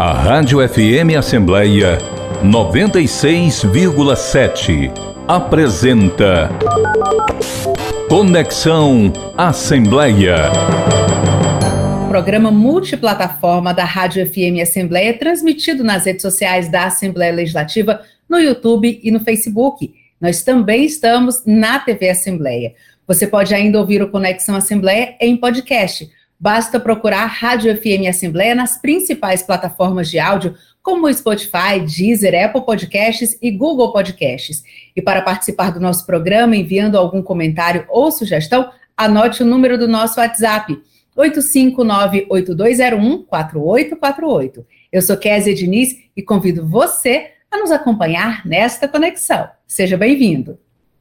A Rádio FM Assembleia 96,7 apresenta Conexão Assembleia. Programa multiplataforma da Rádio FM Assembleia, transmitido nas redes sociais da Assembleia Legislativa, no YouTube e no Facebook. Nós também estamos na TV Assembleia. Você pode ainda ouvir o Conexão Assembleia em podcast. Basta procurar Rádio FM Assembleia nas principais plataformas de áudio, como Spotify, Deezer, Apple Podcasts e Google Podcasts. E para participar do nosso programa, enviando algum comentário ou sugestão, anote o número do nosso WhatsApp, 859-8201-4848. Eu sou Kézia Diniz e convido você a nos acompanhar nesta conexão. Seja bem-vindo.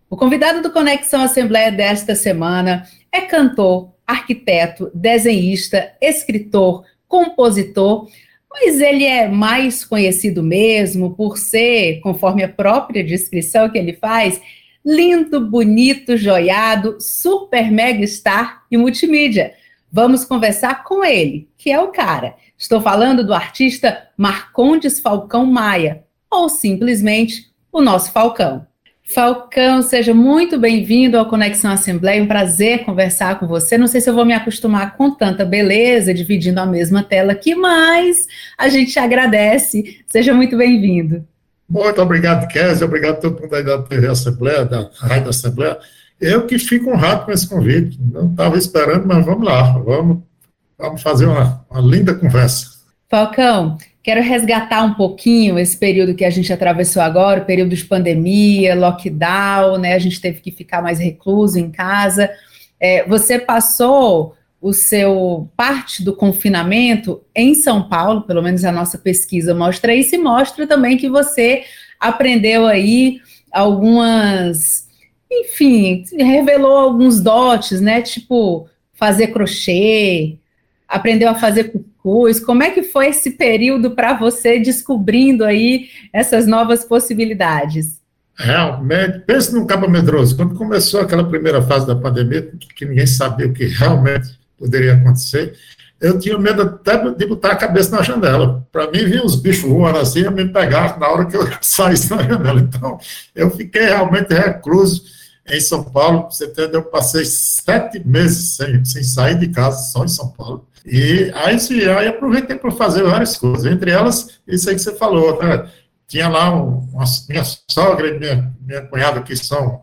O convidado do Conexão Assembleia desta semana é cantor, arquiteto, desenhista, escritor, compositor, mas ele é mais conhecido mesmo por ser, conforme a própria descrição que ele faz, lindo, bonito, joiado, super mega star e multimídia. Vamos conversar com ele, que é o cara. Estou falando do artista Marcondes Falcão Maia, ou simplesmente o nosso Falcão. Falcão, seja muito bem-vindo ao Conexão Assembleia. Um prazer conversar com você. Não sei se eu vou me acostumar com tanta beleza, dividindo a mesma tela aqui, mas a gente te agradece. Seja muito bem-vindo. Muito obrigado, Kézia. Obrigado a todo mundo aí da TV Assembleia, da Rádio Assembleia. Eu que fico honrado com esse convite. Não estava esperando, mas vamos lá. Vamos, vamos fazer uma, uma linda conversa. Falcão, Quero resgatar um pouquinho esse período que a gente atravessou agora, o período de pandemia, lockdown, né? A gente teve que ficar mais recluso em casa. É, você passou o seu parte do confinamento em São Paulo, pelo menos a nossa pesquisa mostra isso, e mostra também que você aprendeu aí algumas, enfim, revelou alguns dotes, né? Tipo fazer crochê, aprendeu a fazer Como é que foi esse período para você descobrindo aí essas novas possibilidades? Realmente, pense num cabo medroso. Quando começou aquela primeira fase da pandemia, que ninguém sabia o que realmente poderia acontecer, eu tinha medo até de botar a cabeça na janela. Para mim, vinha os bichos voando assim e me pegar na hora que eu saísse na janela. Então, eu fiquei realmente recluso em São Paulo. Você entendeu? Eu passei sete meses sem, sem sair de casa, só em São Paulo. E aí, aí aproveitei para fazer várias coisas, entre elas, isso aí que você falou, né? Tinha lá uma, minha sogra e minha, minha cunhada que são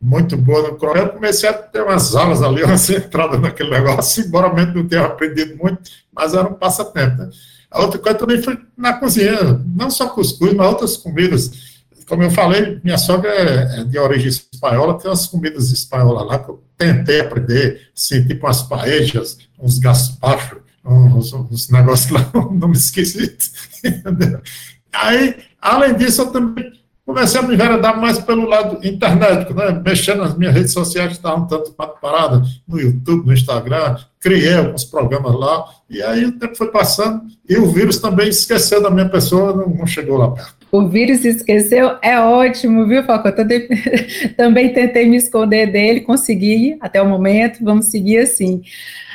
muito boas no crochê, eu comecei a ter umas aulas ali, uma centrada naquele negócio, embora mesmo não tenha aprendido muito, mas era um passatempo, né? A outra coisa também foi na cozinha, não só cuscuz, mas outras comidas. Como eu falei, minha sogra é, é de origem espanhola, tem umas comidas espanholas lá que eu tentei aprender, assim, tipo umas paejas, uns gaspachos, uns, uns negócios lá, um nome esquisito. Aí, além disso, eu também comecei a me enveredar mais pelo lado internet, né? mexendo nas minhas redes sociais, que estavam tanto parada no YouTube, no Instagram, criei alguns programas lá, e aí o tempo foi passando, e o vírus também esqueceu da minha pessoa, não chegou lá perto. O vírus esqueceu, é ótimo, viu, Falcão? Também, também tentei me esconder dele, consegui até o momento, vamos seguir assim.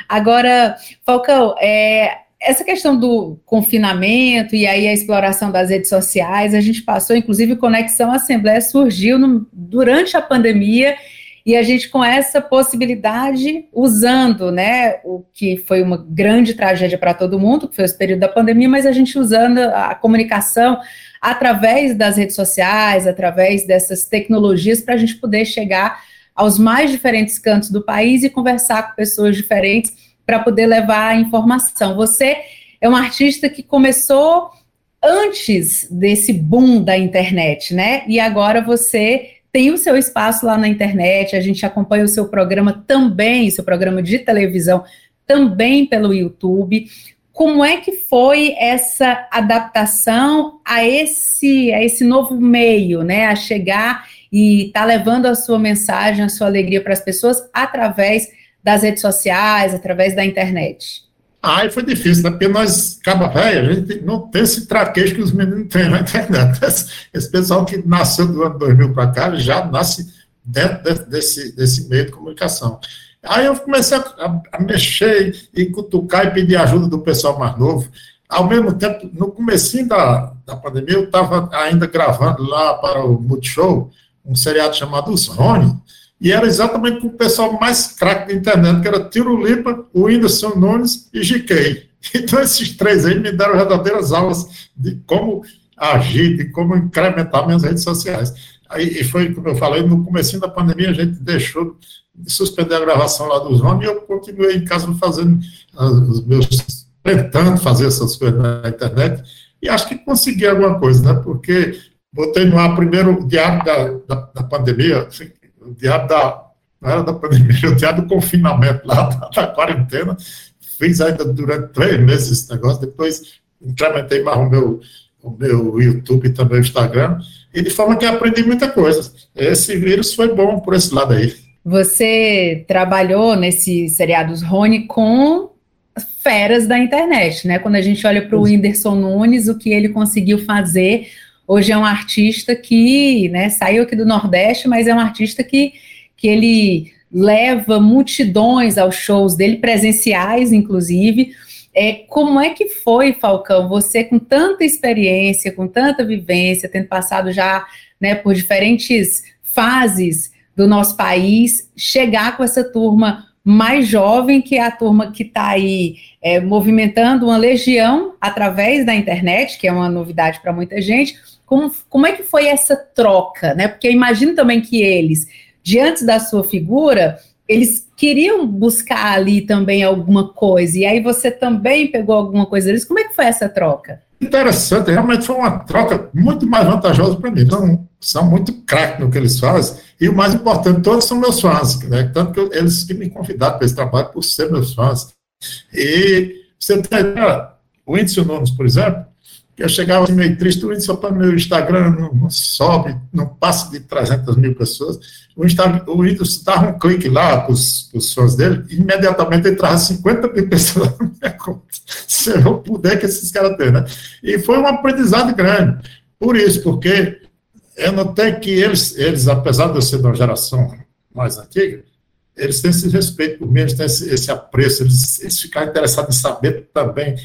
Agora, Falcão, é, essa questão do confinamento e aí a exploração das redes sociais, a gente passou, inclusive, Conexão Assembleia surgiu no, durante a pandemia e a gente com essa possibilidade, usando, né, o que foi uma grande tragédia para todo mundo, que foi esse período da pandemia, mas a gente usando a comunicação através das redes sociais, através dessas tecnologias, para a gente poder chegar aos mais diferentes cantos do país e conversar com pessoas diferentes para poder levar a informação. Você é um artista que começou antes desse boom da internet, né? E agora você tem o seu espaço lá na internet, a gente acompanha o seu programa também, seu programa de televisão também pelo YouTube. Como é que foi essa adaptação a esse a esse novo meio, né? A chegar e tá levando a sua mensagem, a sua alegria para as pessoas através das redes sociais, através da internet? Ah, foi difícil, né? Porque nós, caba velho, a gente não tem esse traquejo que os meninos têm na internet. Esse pessoal que nasceu do ano 2000 para cá já nasce dentro desse, desse meio de comunicação. Aí eu comecei a, a, mexer e cutucar e pedir ajuda do pessoal mais novo. ao mesmo tempo, no começo da, da pandemia, eu estava ainda gravando lá para o Multishow um seriado chamado Os Rony, e era exatamente com o pessoal mais craque da internet, que era Tiro Lipa, o Whindersson Nunes e GK. Então, esses três aí me deram verdadeiras aulas de como agir, de como incrementar minhas redes sociais. Aí, e foi, como eu falei, no começo da pandemia, a gente deixou de suspender a gravação lá dos Rony, e eu continuei em casa fazendo uh, os meus tentando fazer essas coisas na internet, e acho que consegui alguma coisa, né? Porque botei no ar primeiro diário da, da, da pandemia, assim, o diário da. Não era da pandemia, o diário do confinamento lá, da, da quarentena. Fiz ainda durante três meses esse negócio, depois implementei mais o meu, o meu YouTube e também o Instagram, e de forma que aprendi muita coisa. Esse vírus foi bom por esse lado aí. Você trabalhou nesse seriados Rony com feras da internet, né? Quando a gente olha para o Whindersson Nunes, o que ele conseguiu fazer, hoje é um artista que, né, saiu aqui do Nordeste, mas é um artista que, que ele leva multidões aos shows dele, presenciais, inclusive. É, como é que foi, Falcão, você com tanta experiência, com tanta vivência, tendo passado já né, por diferentes fases do nosso país, chegar com essa turma mais jovem, que é a turma que está aí é, movimentando uma legião através da internet, que é uma novidade para muita gente. Como, como é que foi essa troca? Né? Porque imagino também que eles, diante da sua figura, eles queriam buscar ali também alguma coisa, e aí você também pegou alguma coisa deles. Como é que foi essa troca? Interessante, realmente foi uma troca muito mais vantajosa para mim. São, são muito craques no que eles fazem, e o mais importante, todos são meus fãs, né? tanto que eles que me convidaram para esse trabalho por ser meus fãs. E você tem o Whindersson Nunes, por exemplo, eu chegava assim meio triste, o Whindersson para meu Instagram não, não, sobe, não passa de 300 mil pessoas. O, Instagram, o Whindersson dava um clique lá para os fãs dele, e imediatamente entrava 50 mil pessoas na minha conta. Se eu puder que esses caras têm, né? E foi um aprendizado grande. Por isso, porque eu notei que eles, eles apesar de eu ser de uma geração mais antiga, eles têm esse respeito por mim, eles têm esse, esse apreço, eles, eles ficaram interessados em saber também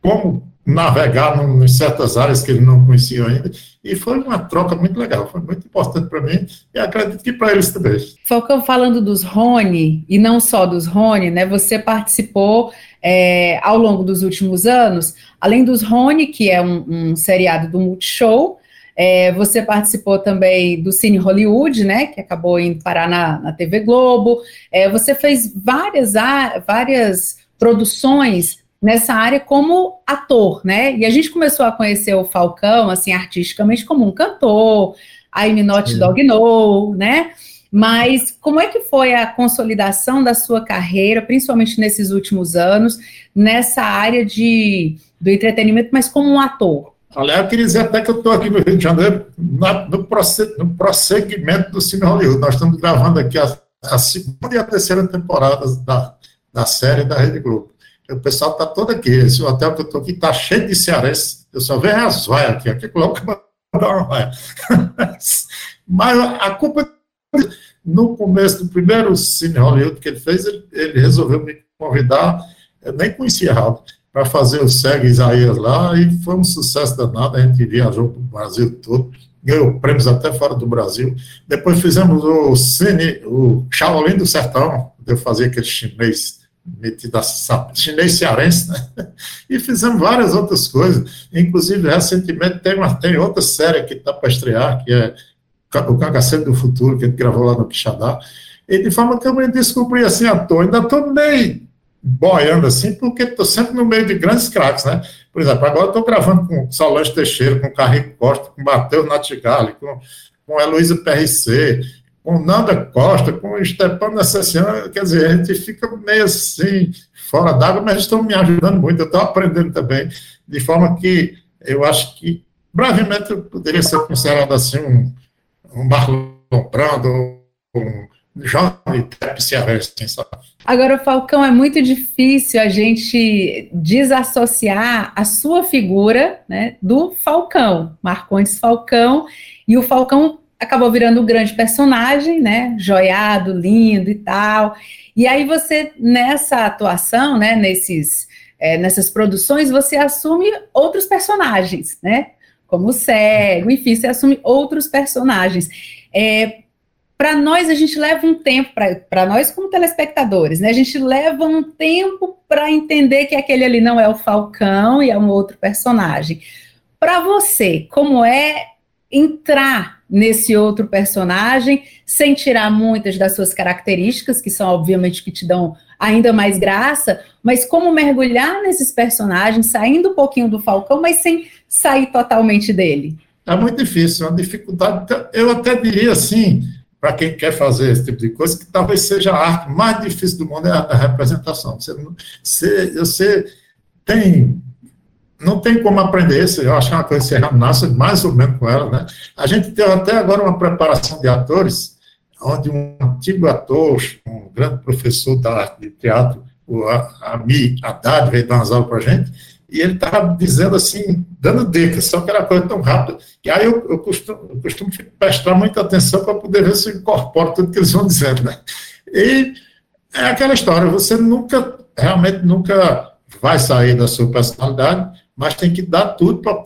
como navegar em certas áreas que eles não conheciam ainda, e foi uma troca muito legal, foi muito importante para mim, e acredito que para eles também. Falcão, falando dos Rony, e não só dos Rony, né, você participou é, ao longo dos últimos anos, além dos Rony, que é um, um seriado do Multishow, é, você participou também do Cine Hollywood, né, que acabou indo parar na, na TV Globo. É, você fez várias, várias produções nessa área como ator, né? E a gente começou a conhecer o Falcão, assim, artisticamente como um cantor, I'm Not Sim. Dog No, né? Mas como é que foi a consolidação da sua carreira, principalmente nesses últimos anos, nessa área de, do entretenimento, mas como um ator? Aliás, eu queria dizer até que eu estou aqui no Rio de Janeiro, na, no, no, prosseguimento do Cine Hollywood. Nós estamos gravando aqui a, a segunda e a terceira temporada da, da série da Rede Globo. O pessoal está todo aqui. Esse hotel que eu estou aqui está cheio de cearense. Eu só vejo as vaias aqui. Aqui coloca uma vaia. Mas a culpa. No começo do primeiro Cine Hollywood que ele fez, ele, ele resolveu me convidar. Eu nem conhecia Raul para fazer o Segue Isaías lá, e foi um sucesso danado, a gente viajou para o Brasil todo, ganhou prêmios até fora do Brasil. Depois fizemos o Cine, o Shaolin do Sertão, eu fazia aquele chinês metido a chinês cearense, né? E fizemos várias outras coisas. Inclusive, recentemente tem, uma, tem outra série que está para estrear, que é o Cagaceiro do Futuro, que a gente gravou lá no Quixadá. E de forma que eu me descobri assim à toa, ainda estou meio boiando assim, porque estou sempre no meio de grandes craques, né? Por exemplo, agora estou gravando com Solange Teixeira, com Carrico Costa, com Matheus Natigali, com, com Heloísa PRC, com Nanda Costa, com Stepan Nessessian, quer dizer, a gente fica meio assim, fora d'água, mas estão me ajudando muito, eu estou aprendendo também, de forma que eu acho que brevemente poderia ser considerado assim um, um Marlon Brando, um jovem cearense, sabe? Agora, Falcão, é muito difícil a gente desassociar a sua figura né, do Falcão, Marcondes Falcão, e o Falcão acabou virando um grande personagem, né, joiado, lindo e tal. E aí você, nessa atuação, né, nesses é, nessas produções, você assume outros personagens, né? Como o cego, enfim, você assume outros personagens. É, para nós, a gente leva um tempo, para nós como telespectadores, né? A gente leva um tempo para entender que aquele ali não é o Falcão e é um outro personagem. Para você, como é entrar nesse outro personagem sem tirar muitas das suas características, que são obviamente que te dão ainda mais graça, mas como mergulhar nesses personagens, saindo um pouquinho do Falcão, mas sem sair totalmente dele? É muito difícil, é uma dificuldade. Eu até diria assim, para quem quer fazer esse tipo de coisa, que talvez seja a arte mais difícil do mundo é a, a representação. Você, você, você tem não tem como aprender isso, eu acho é uma coisa que você nasce mais ou menos com ela, né? A gente tem até agora uma preparação de atores, onde um antigo ator, um grande professor da arte de teatro, o Ami Haddad, veio dar umas aulas para a gente, e ele estava dizendo assim, dando dicas, só que era coisa tão rápida, que aí eu, eu, costumo, eu costumo prestar muita atenção para poder ver se eu incorporo tudo que eles vão dizendo, né? E é aquela história, você nunca, realmente nunca vai sair da sua personalidade, mas tem que dar tudo para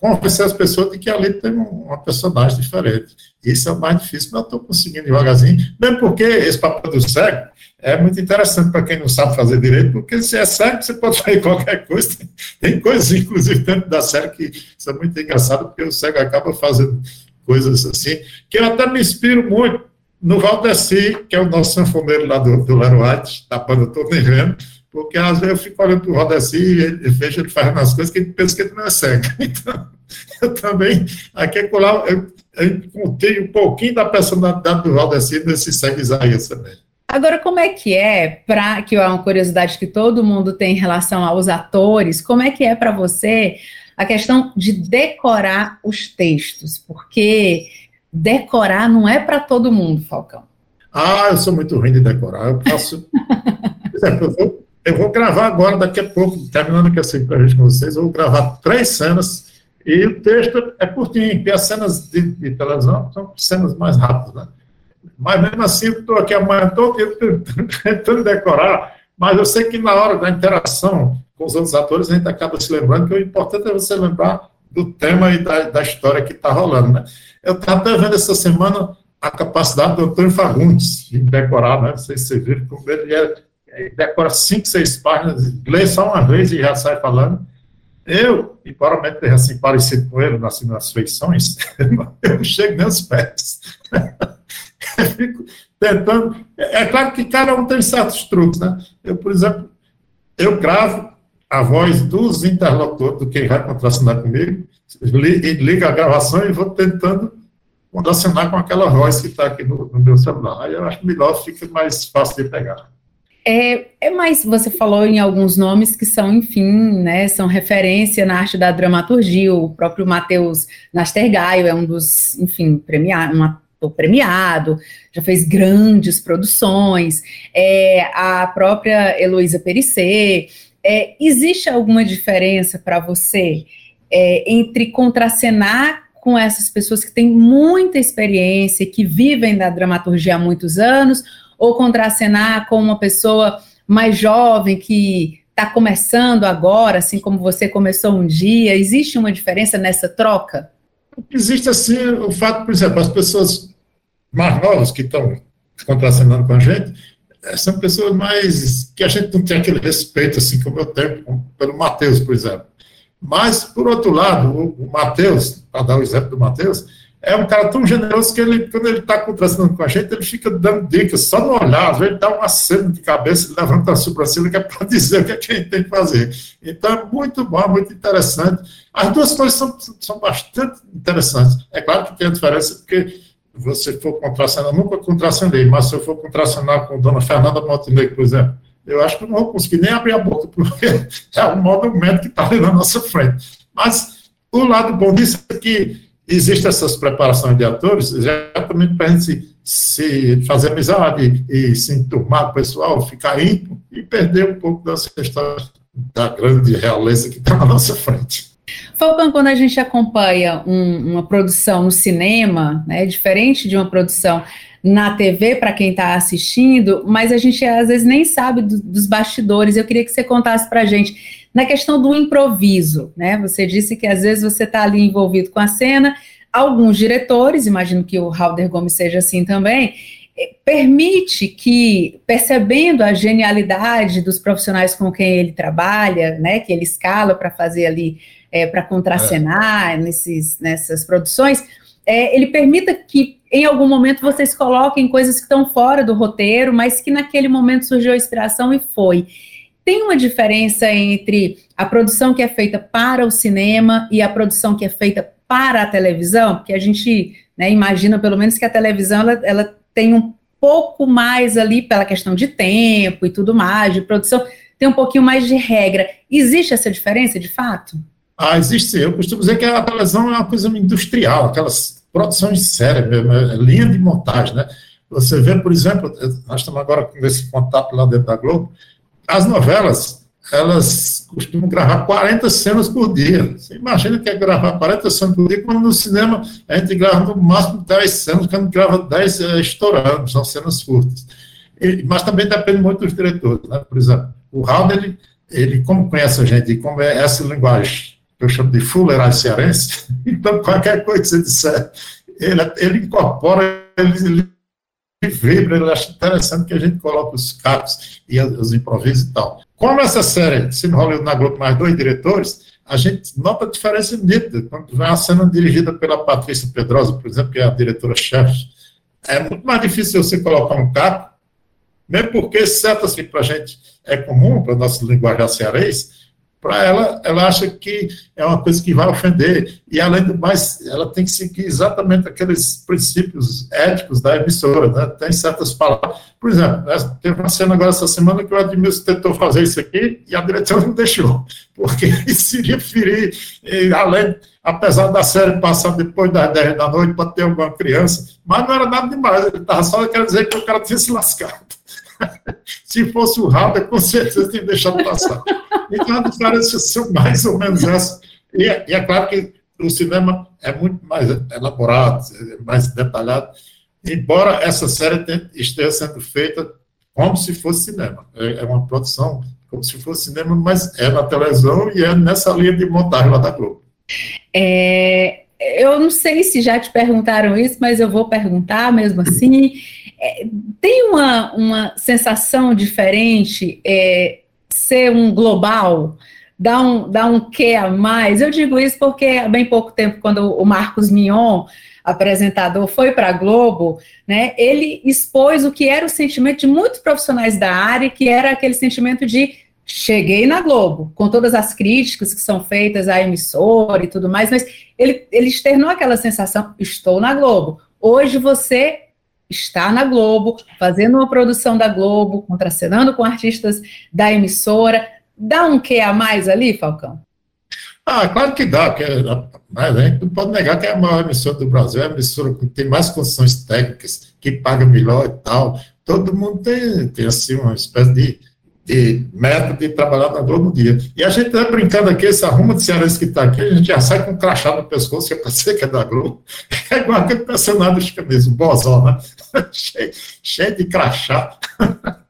convencer as pessoas de que ali tem uma personagem diferente. Isso é o mais difícil, mas eu estou conseguindo devagarzinho, mesmo porque esse papel do cego é muito interessante para quem não sabe fazer direito, porque se é cego, você pode fazer qualquer coisa. Tem coisas, inclusive, dentro da série que são muito engraçadas, porque o cego acaba fazendo coisas assim, que eu até me inspiro muito no Valdeci, que é o nosso sanfoneiro lá do, do Leroy, da banda Tô Vendo, porque às vezes eu fico olhando para o Rodaci e ele vejo ele fazendo as coisas que ele pensa que ele não é cego. Então, eu também, aqui é lá, eu, eu contei um pouquinho da personalidade do Rodaci nesse cego Isaías também. Agora, como é que é, para que é uma curiosidade que todo mundo tem em relação aos atores, como é que é para você a questão de decorar os textos? Porque decorar não é para todo mundo, Falcão. Ah, eu sou muito ruim de decorar. Eu faço. Eu eu vou gravar agora, daqui a pouco, terminando aqui essa entrevista com vocês, eu vou gravar três cenas e o texto é curtinho, porque as cenas de, de televisão são cenas mais rápidas, né? Mas mesmo assim, estou aqui amanhã todo tentando decorar, mas eu sei que na hora da interação com os outros atores, a gente acaba se lembrando que o importante é você lembrar do tema e da, da história que está rolando, né? Eu estava até vendo essa semana a capacidade do Antônio Fagundes de decorar, né? Sei se viu como ele é decora cinco, seis páginas, lê só uma vez e já sai falando. Eu, me tenha assim parecido com ele nas, nas feições, eu não chego nem aos pés. eu fico tentando. É, é claro que cada um tem certos truques, né? Eu, por exemplo, eu gravo a voz dos interlocutores, do quem vai contracenar comigo, liga a gravação e vou tentando contracenar com aquela voz que está aqui no, no meu celular. Aí eu acho melhor, fica mais fácil de pegar. É, é mais, você falou em alguns nomes que são, enfim, né, são referência na arte da dramaturgia, o próprio Matheus Nastergaio é um dos, enfim, premiado, um ator premiado, já fez grandes produções, é, a própria Heloísa Perissé, é, existe alguma diferença para você é, entre contracenar com essas pessoas que têm muita experiência, que vivem da dramaturgia há muitos anos, ou contracenar com uma pessoa mais jovem que está começando agora, assim como você começou um dia? Existe uma diferença nessa troca? Existe, assim, o fato, por exemplo, as pessoas mais novas que estão contracenando com a gente, eh, são pessoas mais que a gente não tem aquele respeito, assim, como eu tenho pelo Matheus, por exemplo. Mas, por outro lado, o Matheus, para dar o exemplo do Matheus, é um cara tão generoso que ele, quando ele está contrastando com a gente, ele fica dando dicas, só no olhar, às vezes dá uma cena de cabeça, levanta a sobrancelha, que é para dizer o que, é que a gente tem que fazer. Então é muito bom, muito interessante. As duas coisas são, são bastante interessantes. É claro que tem a diferença, porque você for contracenar, nunca contracenei, mas se eu for contracenar com Dona Fernanda Montenegro, por exemplo, eu acho que não vou conseguir nem abrir a boca, porque é o monumento que está ali na nossa frente. Mas o lado bom disso é que Existem essas preparações de atores exatamente para a gente se, se, fazer amizade e se enturmar com o pessoal, ficar íntimo e perder um pouco dessa história da grande realeza que está na nossa frente. Falcão, quando a gente acompanha um, uma produção no cinema, né, diferente de uma produção na TV para quem está assistindo, mas a gente às vezes nem sabe do, dos bastidores. Eu queria que você contasse para a gente na questão do improviso, né? Você disse que às vezes você está ali envolvido com a cena, alguns diretores, imagino que o Halder Gomes seja assim também, eh, permite que, percebendo a genialidade dos profissionais com quem ele trabalha, né, que ele escala para fazer ali, é, para contracenar é. nesses, nessas produções, é, ele permita que em algum momento vocês coloquem coisas que estão fora do roteiro, mas que naquele momento surgiu a inspiração e foi. Tem uma diferença entre a produção que é feita para o cinema e a produção que é feita para a televisão? Porque a gente né, imagina, pelo menos, que a televisão ela, ela tem um pouco mais ali pela questão de tempo e tudo mais, de produção, tem um pouquinho mais de regra. Existe essa diferença de fato? Ah, existe. Eu costumo dizer que a televisão é uma coisa industrial, aquelas produções de série mesmo, é linha de montagem, né? Você vê, por exemplo, nós estamos agora com esse contato lá dentro da Globo, as novelas, elas costumam gravar 40 cenas por dia. Você imagina que é gravar 40 cenas por dia, quando no cinema a gente grava no máximo 10 cenas, quando grava 10 é, estourando, são cenas curtas. E, mas também depende muito dos diretores, né? Por exemplo, o Raul, ele, ele, como conhece a gente, como é essa linguagem eu chamo de fuleiragem cearense, então qualquer coisa que você disser, ele, ele incorpora, ele, ele vibra, ele acha interessante que a gente coloque os capos e os improvisos e tal. Como essa série se enrola na Globo mais dois diretores, a gente nota a diferença nítida. Quando vai uma cena dirigida pela Patrícia Pedrosa, por exemplo, que é a diretora-chefe, é muito mais difícil você colocar um capo, mesmo porque certas que para a gente é comum, para a nossa linguagem cearense, para ela, ela acha que é uma coisa que vai ofender, e além do mais, ela tem que seguir exatamente aqueles princípios éticos da emissora, né? tem certas palavras, por exemplo, né, teve uma cena agora essa semana que o Edmilson tentou fazer isso aqui, e a diretora não deixou, porque isso iria ferir, além, apesar da série passar depois das 10 da noite para ter alguma criança, mas não era nada demais, ele estava só querendo dizer que o cara tinha se lascado. Se fosse o Raber, com certeza tinha deixado passar. Então, as diferenças são mais ou menos essas. E, é, e é claro que o cinema é muito mais elaborado, mais detalhado, embora essa série esteja sendo feita como se fosse cinema. É, é uma produção como se fosse cinema, mas é na televisão e é nessa linha de montagem lá da Globo. É, eu não sei se já te perguntaram isso, mas eu vou perguntar mesmo assim. É, tem uma, uma sensação diferente é, ser um global? Dá um, dá um quê a mais? Eu digo isso porque há bem pouco tempo, quando o Marcos Mion, apresentador, foi para a Globo, né, ele expôs o que era o sentimento de muitos profissionais da área, que era aquele sentimento de cheguei na Globo, com todas as críticas que são feitas à emissora e tudo mais, mas ele, ele externou aquela sensação, estou na Globo. Hoje você está na Globo, fazendo uma produção da Globo, contracenando com artistas da emissora. Dá um quê a mais ali, Falcão? Ah, claro que dá, porque, mas a gente não pode negar que é a maior emissora do Brasil, é a emissora que tem mais condições técnicas, que paga melhor e tal. Todo mundo tem, tem assim, uma espécie de de método de trabalhar na Globo dia. E a gente está brincando aqui, esse arruma de cearense que está aqui, a gente já sai com um crachá no pescoço, que para ser que é da Globo. É igual aquele personagem do Chicanismo, o Bozó, né? cheio, cheio de crachá.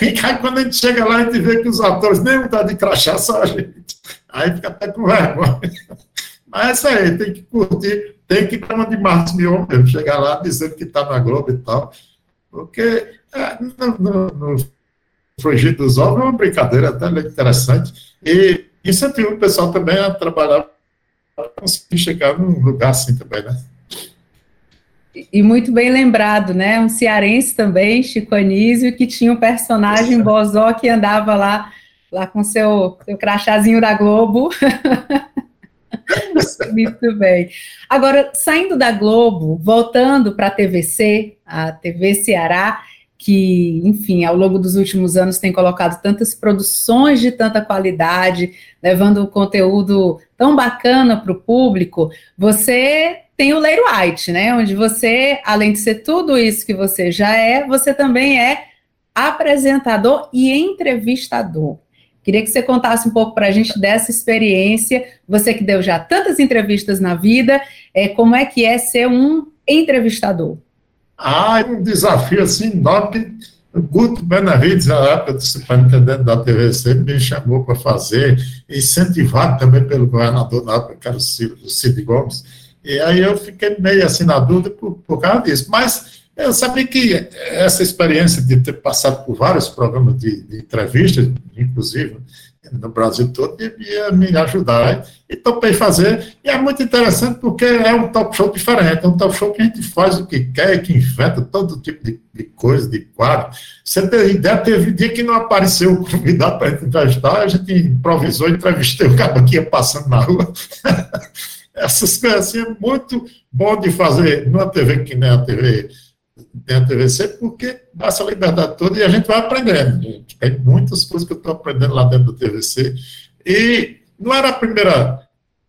Aí, quando a gente chega lá, a gente vê que os atores nem estão de crachá, só a gente. Aí fica até com vergonha. Mas é isso aí, tem que curtir, tem que ir para uma de Marcos Mion mesmo, chegar lá dizendo que está na Globo e tal. Porque é, no, no, no frigir dos ovos é uma brincadeira até interessante. E incentiva o pessoal também a trabalhar para conseguir chegar num lugar assim também, né? E muito bem lembrado, né? Um cearense também, Chico Anísio, que tinha um personagem Bozó que andava lá, lá com seu, seu crachazinho da Globo. muito bem. Agora, saindo da Globo, voltando para a TVC, a TV Ceará, que, enfim, ao longo dos últimos anos tem colocado tantas produções de tanta qualidade, levando um conteúdo tão bacana para o público, você tem o Leiro White, né? Onde você, além de ser tudo isso que você já é, você também é apresentador e entrevistador. Queria que você contasse um pouco para a gente dessa experiência, você que deu já tantas entrevistas na vida, é, como é que é ser um entrevistador? Ah, um desafio assim enorme. O Guto Benavides, na época superintendente da TVC, me chamou para fazer, incentivado também pelo governador na época, que era o Cid Gomes. E aí eu fiquei meio assim na dúvida por, por causa disso. Mas eu sabia que essa experiência de ter passado por vários programas de, de entrevistas, inclusive, no Brasil todo, ia me ajudar. E topei fazer. E é muito interessante porque é um talk show diferente. É um talk show que a gente faz o que quer, que inventa todo tipo de, de coisa, de quadro. Você tem ideia, teve dia que não apareceu o convidado para entrevistar, a gente improvisou, entrevistei o cara que ia passando na rua. Essas coisas assim é muito bom de fazer numa TV que nem a TV tem a TVC, porque dá essa liberdade toda e a gente vai aprendendo. Gente. Tem muitas coisas que eu estou aprendendo lá dentro do TVC. E não era a primeira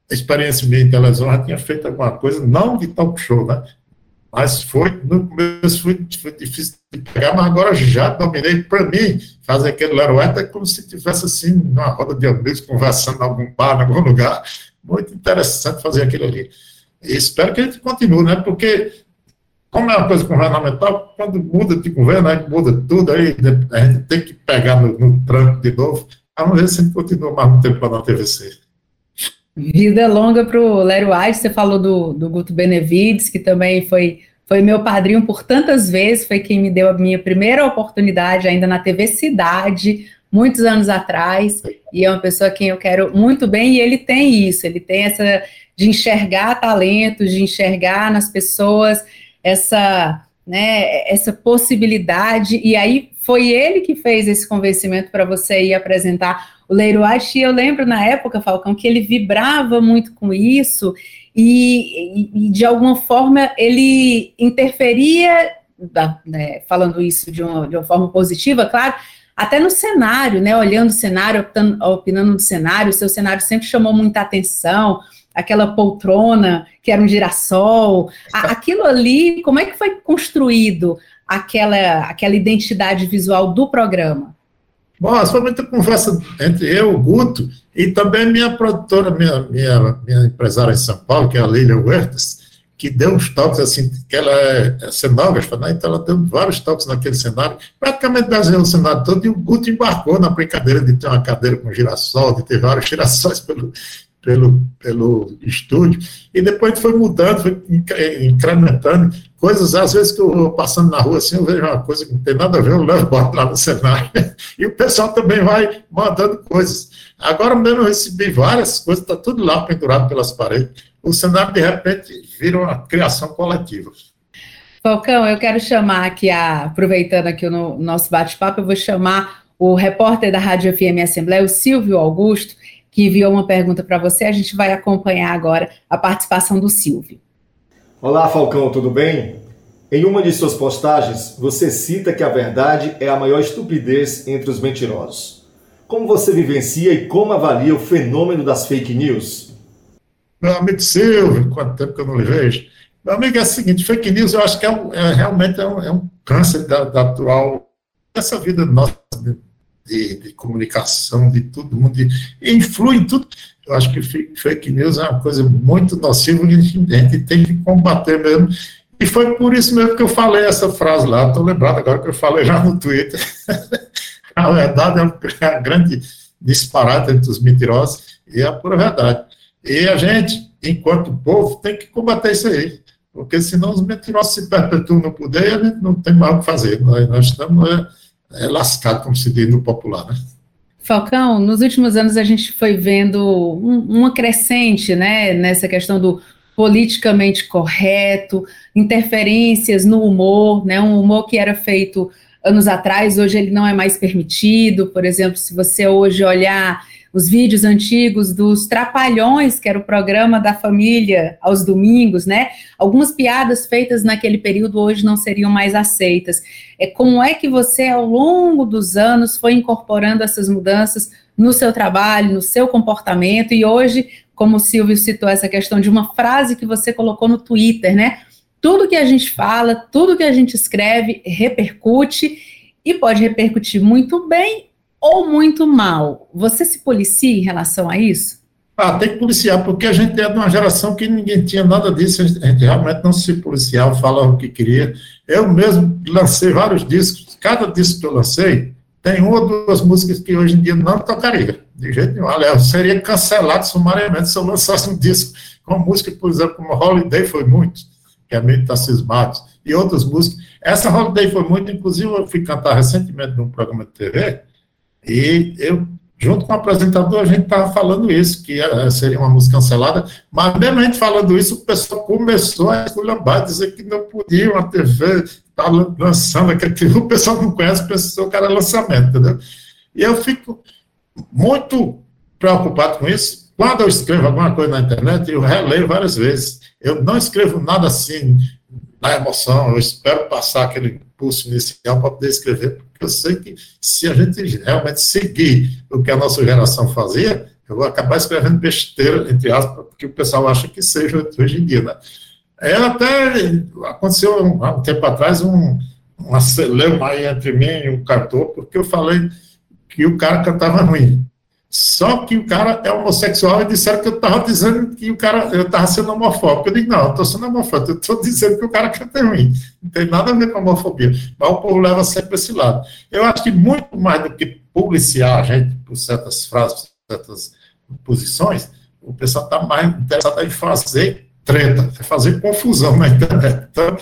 experiência minha em televisão, já tinha feito alguma coisa, não de talk show, né? Mas foi, no começo foi, foi difícil de pegar, mas agora já dominei. Para mim, fazer aquele Leroeta é como se estivesse assim, numa roda de amigos, conversando em algum bar, em algum lugar. Muito interessante fazer aquilo ali. E espero que a gente continue, né? Porque como é uma coisa governamental, quando muda de governo, aí muda tudo, aí a gente tem que pegar no, no tranco de novo. Vamos ver se a gente continua mais um tempo na TVC. Vida longa para o Lério White, você falou do, do Guto Benevides, que também foi, foi meu padrinho por tantas vezes, foi quem me deu a minha primeira oportunidade ainda na TV Cidade, muitos anos atrás, e é uma pessoa a quem eu quero muito bem, e ele tem isso, ele tem essa de enxergar talentos, de enxergar nas pessoas essa, né, essa possibilidade, e aí foi ele que fez esse convencimento para você ir apresentar o Leroy, e eu lembro na época, Falcão, que ele vibrava muito com isso, e, e, de alguma forma ele interferia, né, falando isso de uma, de uma forma positiva, claro, até no cenário, né, olhando o cenário, optando, opinando no cenário, o seu cenário sempre chamou muita atenção, aquela poltrona que era um girassol, aquilo ali, como é que foi construído aquela, aquela identidade visual do programa? Bom, foi muita conversa entre eu, o Guto, e também minha produtora, minha, minha, minha empresária em São Paulo, que é a Lília Huertas, que deu uns toques, assim, que ela é, é cenógrafa, né? então ela deu vários toques naquele cenário, praticamente desenhou o cenário todo, e o Guto embarcou na brincadeira de ter uma cadeira com girassol, de ter vários girassóis pelo, pelo, pelo estúdio, e depois foi mudando, foi incrementando coisas, às vezes que eu vou passando na rua assim, eu vejo uma coisa que não tem nada a ver, eu levo boto lá no cenário, e o pessoal também vai mandando coisas. Agora mesmo eu recebi várias coisas, está tudo lá pendurado pelas paredes, o cenário de repente vira uma criação coletiva. Falcão, eu quero chamar aqui, a, aproveitando aqui o nosso bate-papo, eu vou chamar o repórter da Rádio FM Assembleia, o Silvio Augusto, que enviou uma pergunta para você. A gente vai acompanhar agora a participação do Silvio. Olá, Falcão, tudo bem? Em uma de suas postagens, você cita que a verdade é a maior estupidez entre os mentirosos. Como você vivencia e como avalia o fenômeno das fake news? Meu amigo Silvio, quanto tempo que eu não lhe vejo. Meu amigo, é o seguinte, fake news eu acho que é, um, é realmente é um, é um câncer da, da atual, dessa vida nossa, de, de comunicação, de todo mundo, de, influi em tudo. Eu acho que fake news é uma coisa muito nociva que a gente tem que combater mesmo. E foi por isso mesmo que eu falei essa frase lá. Estou lembrado agora que eu falei já no Twitter. a verdade é um, grande disparate entre os mentirosos e a pura verdade. E a gente, enquanto povo, tem que combater isso aí. Porque senão os mentirosos se perpetuam no poder e a gente não tem mais o que fazer. Nós, nós estamos. É, é, lascado, como se diz no popular, né? Falcão, nos últimos anos a gente foi vendo um, uma crescente, né, nessa questão do politicamente correto, interferências no humor, né, um humor que era feito anos atrás, hoje ele não é mais permitido. Por exemplo, se você hoje olhar os vídeos antigos dos Trapalhões, que era o programa da família aos domingos, né? Algumas piadas feitas naquele período hoje não seriam mais aceitas. É como é que você ao longo dos anos foi incorporando essas mudanças no seu trabalho, no seu comportamento e hoje, como o Silvio citou essa questão de uma frase que você colocou no Twitter, né? Tudo que a gente fala, tudo que a gente escreve repercute e pode repercutir muito bem ou muito mal. Você se policia em relação a isso? Ah, tem que policiar, porque a gente é de uma geração que ninguém tinha nada disso, a gente, a gente realmente não se policiava, falava o que queria. Eu mesmo lancei vários discos, cada disco que eu lancei tem uma ou duas músicas que hoje em dia não tocaria, de jeito nenhum. Aliás, seria cancelado sumariamente se eu lançasse um disco com música, por exemplo, como Holiday foi muito, que é meio Matos, e outras músicas. Essa Holiday foi muito, inclusive eu fui cantar recentemente num programa de TV, e eu junto com o apresentador, a gente estava falando isso, que eh, seria uma música cancelada, mas mesmo a gente falando isso, o pessoal começou a esculhambar, dizer que não podia uma TV estar tá lançando aquele o pessoal não conhece, pensou que era lançamento, entendeu? E eu fico muito preocupado com isso. Quando eu escrevo alguma coisa na internet, eu releio várias vezes. Eu não escrevo nada assim na emoção, eu espero passar aquele pulso inicial para poder escrever, porque eu sei que se a gente realmente seguir o que a nossa geração fazia, eu vou acabar escrevendo besteira, entre aspas, porque o pessoal acha que seja hoje em dia, né? É, até aconteceu um, há um tempo atrás um, um acelero aí entre mim e o cantor, porque eu falei que o cara cantava ruim. Só que o cara é homossexual e disseram que eu estava dizendo que o cara, eu estava sendo homofóbico. Eu digo, não, eu estou sendo homofóbico, eu estou dizendo que o cara canta ruim. Não tem nada a ver com homofobia. Mas o povo leva sempre esse lado. Eu acho que muito mais do que publiciar a gente por certas frases, por certas posições, o pessoal está mais interessado em fazer treta, fazer confusão na internet. Então,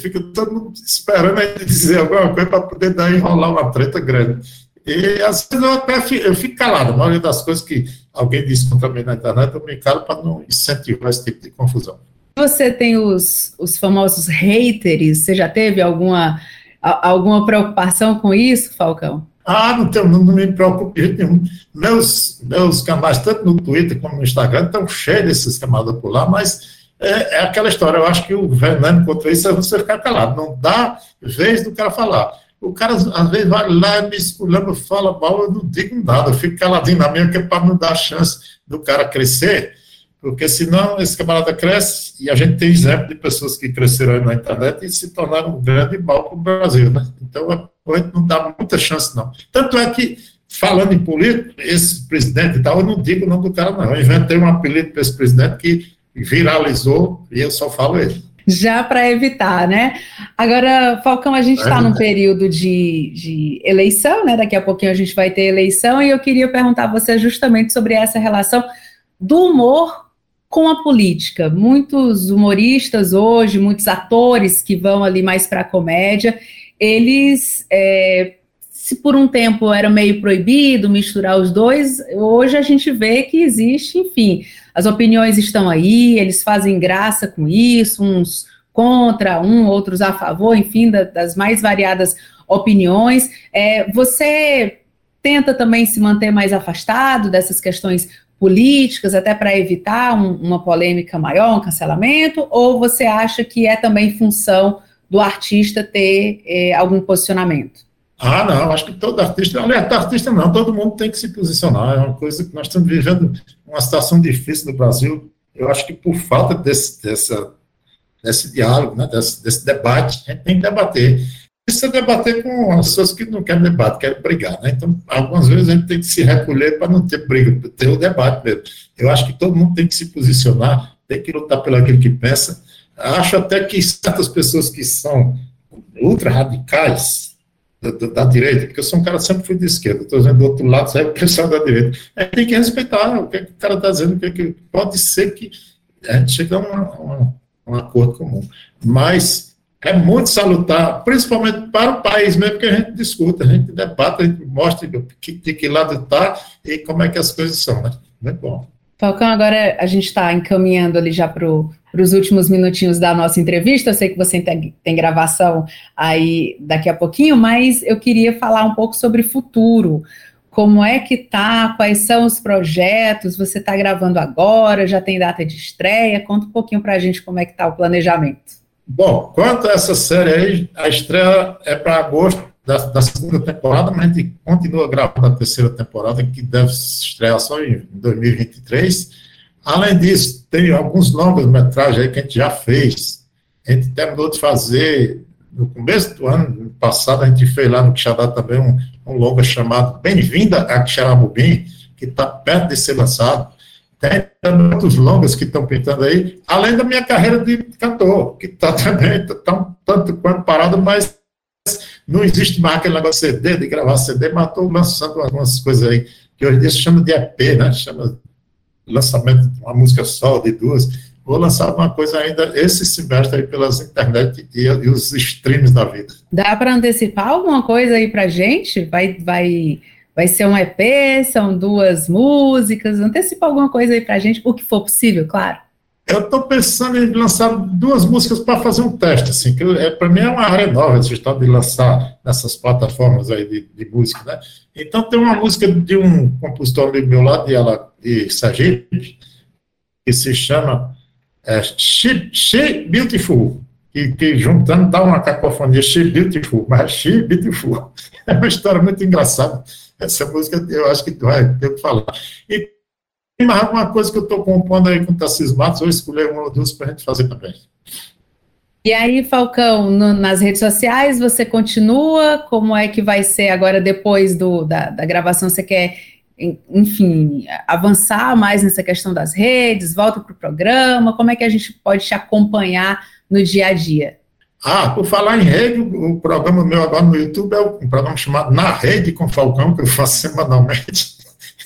fica todo mundo esperando gente dizer alguma coisa para poder dar enrolar uma treta grande. E às vezes eu até fico, eu fico calado. A maioria das coisas que alguém diz contra mim na internet, eu me calo para não incentivar esse tipo de confusão. Você tem os, os famosos haters, você já teve alguma, alguma preocupação com isso, Falcão? Ah, não, tenho, não, não me preocupo de jeito nenhum. Meus, meus canais, tanto no Twitter como no Instagram, estão cheios desses camadas por lá, mas é, é, aquela história. Eu acho que o veneno contra isso é você ficar calado. Não dá vez do cara falar. O cara, às vezes, vai lá, me esculhando, fala mal, eu não digo nada, eu fico caladinho na minha, que é para não dar chance do cara crescer, porque senão esse camarada cresce, e a gente tem exemplo de pessoas que cresceram aí na internet e se tornaram um grande mal para o Brasil, né? Então, a gente não dá muita chance, não. Tanto é que, falando em político, esse presidente e tal, eu não digo o nome do cara, não. Eu inventei um apelido para esse presidente que viralizou, e eu só falo ele já para evitar, né? Agora, Falcão, a gente está num período de, de, eleição, né? Daqui a pouquinho a gente vai ter eleição, e eu queria perguntar a você justamente sobre essa relação do humor com a política. Muitos humoristas hoje, muitos atores que vão ali mais para a comédia, eles. É, se por um tempo era meio proibido misturar os dois, hoje a gente vê que existe, enfim, as opiniões estão aí, eles fazem graça com isso, uns contra, um, outros a favor, enfim, da, das mais variadas opiniões. É, você tenta também se manter mais afastado dessas questões políticas, até para evitar um, uma polêmica maior, um cancelamento, ou você acha que é também função do artista ter é, algum posicionamento? Ah, não, acho que todo artista, aliás, artista não, todo mundo tem que se posicionar, é uma coisa que nós estamos vivendo uma situação difícil no Brasil, eu acho que por falta desse, dessa, desse diálogo, né, desse, desse debate, a gente tem que debater. Isso é debater com as pessoas que não querem debate, querem brigar, né? Então, algumas vezes a gente tem que se recolher para não ter briga, ter o debate mesmo. Eu acho que todo mundo tem que se posicionar, tem que lutar pelo aquilo que pensa. Acho até que certas pessoas que são ultra radicais, da, da, direita, porque eu sou um cara que sempre fui de esquerda, estou dizendo do outro lado, sai o pessoal da direita. A tem que respeitar o que, o cara está dizendo, que, que, pode ser que a gente chegue a um acordo comum. Mas é muito salutar, principalmente para o país mesmo, que a gente discuta, a gente debate, a gente mostra de que, de que lado está e como é que as coisas são. Né? É bom. Falcão, agora a gente está encaminhando ali já para os últimos minutinhos da nossa entrevista. Eu sei que você tem, tem, gravação aí daqui a pouquinho, mas eu queria falar um pouco sobre futuro. Como é que tá? Quais são os projetos? Você está gravando agora? Já tem data de estreia? Conta um pouquinho para a gente como é que está o planejamento. Bom, quanto a essa série aí, a estreia é para agosto da, da, segunda temporada, mas a gente continua gravando a terceira temporada, que deve estrear só em 2023. Além disso, tem alguns longas-metragens aí que a gente já fez. A gente terminou de fazer, no começo do ano passado, a gente fez lá no Quixadá também um, um longa chamado Bem-vinda a Quixaramubim, que está perto de ser lançado. tem muitos longas que estão pintando aí, além da minha carreira de cantor, que está também tá um tanto quanto parado, mas não existe mais aquele negócio de CD, de gravar CD, mas estou lançando algumas coisas aí, que hoje em dia se chama de EP, né? Chama lançamento de uma música só, de duas. Vou lançar alguma coisa ainda esse semestre aí pelas internet e, e os streams da vida. Dá para antecipar alguma coisa aí para gente? Vai, vai Vai ser um EP, são duas músicas, antecipa alguma coisa aí pra gente, o que for possível, claro. Eu estou pensando em lançar duas músicas para fazer um teste, assim, que é, para mim é uma área nova esse estado de lançar nessas plataformas aí de, de, música, né? Então tem uma música de um compositor amigo meu lá de, ela, de Sergipe, que se chama é, She, She Beautiful, que, que juntando dá uma cacofonia, She Beautiful, mas She Beautiful. É uma história muito engraçada. Essa música eu acho que vai ter que falar. E mais alguma coisa que eu estou compondo aí com o Tarcísio Matos, vou escolher uma ou duas para a gente fazer também. E aí, Falcão, no, nas redes sociais você continua? Como é que vai ser agora depois do, da, da gravação? Você quer, enfim, avançar mais nessa questão das redes? Volta para o programa? Como é que a gente pode te acompanhar no dia a dia? Ah, por falar em rede, o programa meu agora no YouTube é um programa chamado Na Rede com Falcão, que eu faço semanalmente.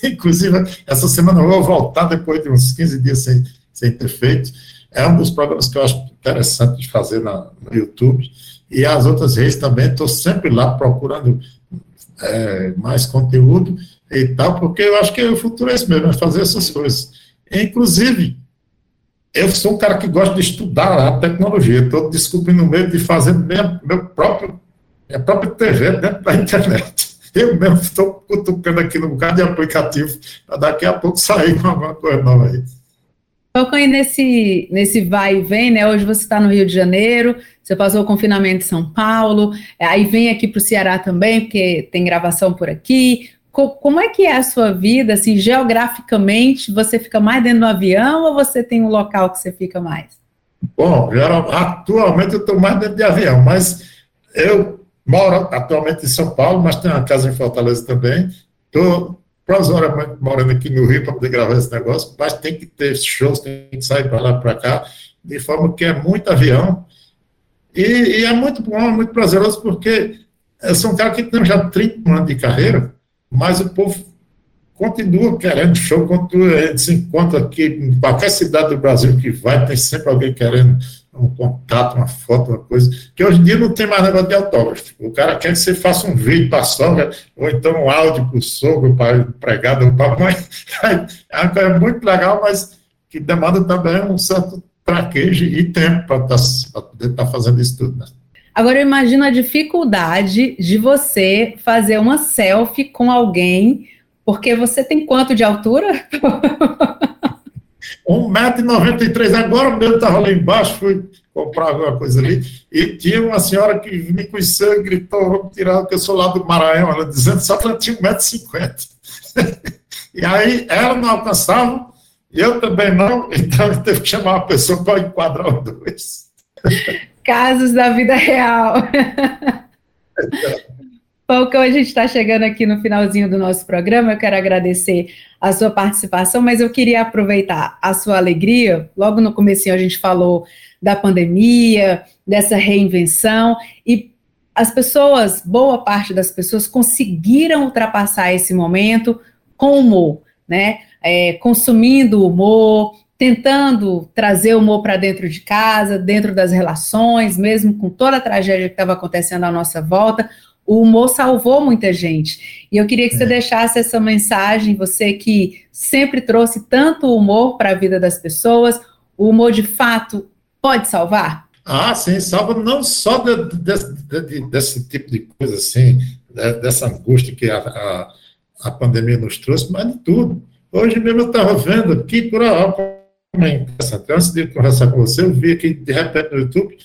Inclusive, essa semana eu vou voltar depois de uns 15 dias sem, sem ter feito. É um dos programas que eu acho interessante de fazer na, no YouTube. E as outras redes também, estou sempre lá procurando é, mais conteúdo e tal, porque eu acho que o futuro é esse mesmo, é fazer essas coisas. Inclusive, eu sou um cara que gosta de estudar a tecnologia, estou descobrindo o meio de fazer minha, meu próprio, minha própria TV dentro da internet. Eu mesmo estou cutucando aqui no bocado de aplicativo para daqui a pouco sair com alguma coisa nova aí. Aí nesse, nesse vai e vem, né? Hoje você está no Rio de Janeiro, você passou o confinamento em São Paulo, aí vem aqui para o Ceará também, porque tem gravação por aqui como é que é a sua vida, assim, geograficamente, você fica mais dentro do avião ou você tem um local que você fica mais? Bom, geral, atualmente eu estou mais dentro de avião, mas eu moro atualmente em São Paulo, mas tenho uma casa em Fortaleza também. Estou provisoriamente morando aqui no Rio para poder gravar esse negócio, mas tem que ter shows, tem que sair para lá para cá, de forma que é muito avião. E, e, é muito bom, é muito prazeroso, porque eu sou um cara que tem já 30 anos de carreira, mas o povo continua querendo show, continua, a gente se encontra aqui em qualquer cidade do Brasil que vai, tem sempre alguém querendo um contato, uma foto, uma coisa, que hoje em dia não tem mais negócio de autógrafo. O cara quer que você faça um vídeo para a sogra, ou então um áudio para o sogro, para o empregado, ou para a mãe. É uma coisa muito legal, mas que demanda também um certo traquejo e tempo para tá, poder estar tá fazendo isso tudo. Né? Agora eu imagino a dificuldade de você fazer uma selfie com alguém, porque você tem quanto de altura? 1,93m. Agora mesmo estava lá embaixo, fui comprar alguma coisa ali, e tinha uma senhora que me conheceu e gritou, vamos tirar, que eu sou lá do Maranhão, ela dizendo só que ela tinha 1,50m. e aí ela não alcançava, eu também não, então teve que chamar uma pessoa para enquadrar os dois. Casos da vida real. Falcão, a gente está chegando aqui no finalzinho do nosso programa. Eu quero agradecer a sua participação, mas eu queria aproveitar a sua alegria. Logo no começo a gente falou da pandemia, dessa reinvenção, e as pessoas, boa parte das pessoas, conseguiram ultrapassar esse momento com humor, né? É, consumindo humor, tentando trazer o humor para dentro de casa, dentro das relações, mesmo com toda a tragédia que estava acontecendo à nossa volta, o humor salvou muita gente. E eu queria que você é. deixasse essa mensagem, você que sempre trouxe tanto humor para a vida das pessoas, o humor de fato pode salvar? Ah, sim, salva não só de, de, de, desse tipo de coisa assim, dessa angústia que a, a, a pandemia nos trouxe, mas de tudo. Hoje mesmo eu estava vendo aqui por a interessante. Antes de conversar com você, eu vi aqui, de repente, no YouTube,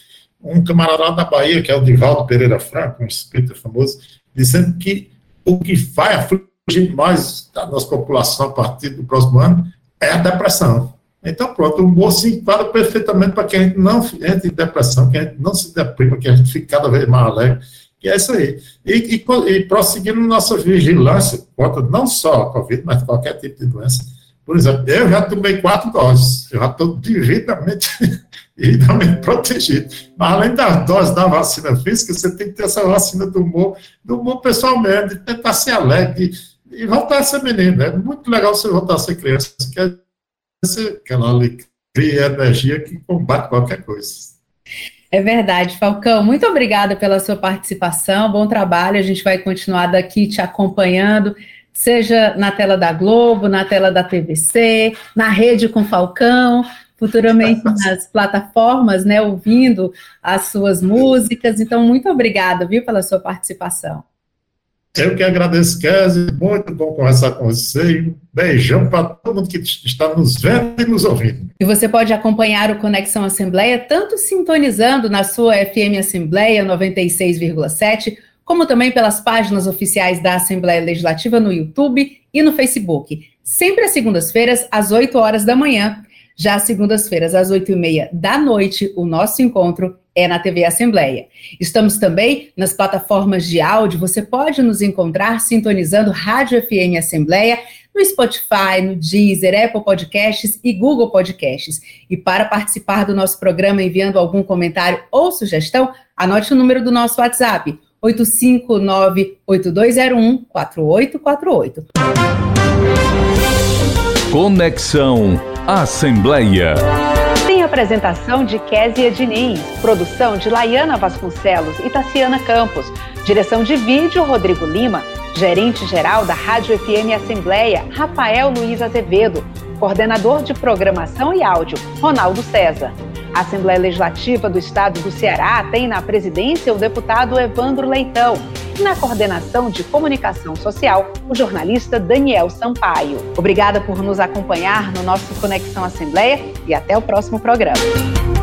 um camarada da Bahia, que é o Divaldo Pereira Franco, um espírita famoso, dizendo que o que vai afligir mais da nossa população a partir do próximo ano é a depressão. Então, pronto, o humor se enquadra perfeitamente para que a gente não entre em depressão, que a gente não se deprima, que a gente fique cada vez mais alegre. E é isso aí. E, e, e prosseguindo nossa vigilância contra não só a Covid, mas qualquer tipo de doença, Por exemplo, eu já tomei quatro doses, eu já estou devidamente, devidamente protegido. Mas além das doses da vacina física, você tem que ter essa vacina do humor, do humor pessoalmente, de tentar ser alegre e voltar a ser menino. É muito legal você voltar a ser criança, que é aquela alegria e energia que combate qualquer coisa. É verdade, Falcão. Muito obrigada pela sua participação. Bom trabalho. A gente vai continuar daqui te acompanhando, seja na tela da Globo, na tela da TVC, na rede com Falcão, futuramente nas plataformas, né, ouvindo as suas músicas. Então, muito obrigada, viu, pela sua participação. Eu que agradeço, Kézia. Muito bom conversar com você. Beijão para todo mundo que está nos vendo e nos ouvindo. E você pode acompanhar o Conexão Assembleia tanto sintonizando na sua FM Assembleia 96,7, como também pelas páginas oficiais da Assembleia Legislativa no YouTube e no Facebook. Sempre às segundas-feiras, às 8 horas da manhã. Já segundas-feiras, às 8 e meia da noite, o nosso encontro é na TV Assembleia. Estamos também nas plataformas de áudio. Você pode nos encontrar sintonizando Rádio FM Assembleia no Spotify, no Deezer, Apple Podcasts e Google Podcasts. E para participar do nosso programa enviando algum comentário ou sugestão, anote o número do nosso WhatsApp: 859-8201-4848. Conexão Assembleia. Apresentação de Késia Diniz, produção de Laiana Vasconcelos e Tassiana Campos, direção de vídeo Rodrigo Lima, gerente-geral da Rádio FM Assembleia, Rafael Luiz Azevedo, coordenador de programação e áudio, Ronaldo César. A Assembleia Legislativa do Estado do Ceará tem na presidência o deputado Evandro Leitão e na coordenação de comunicação social, o jornalista Daniel Sampaio. Obrigada por nos acompanhar no nosso Conexão Assembleia e até o próximo programa.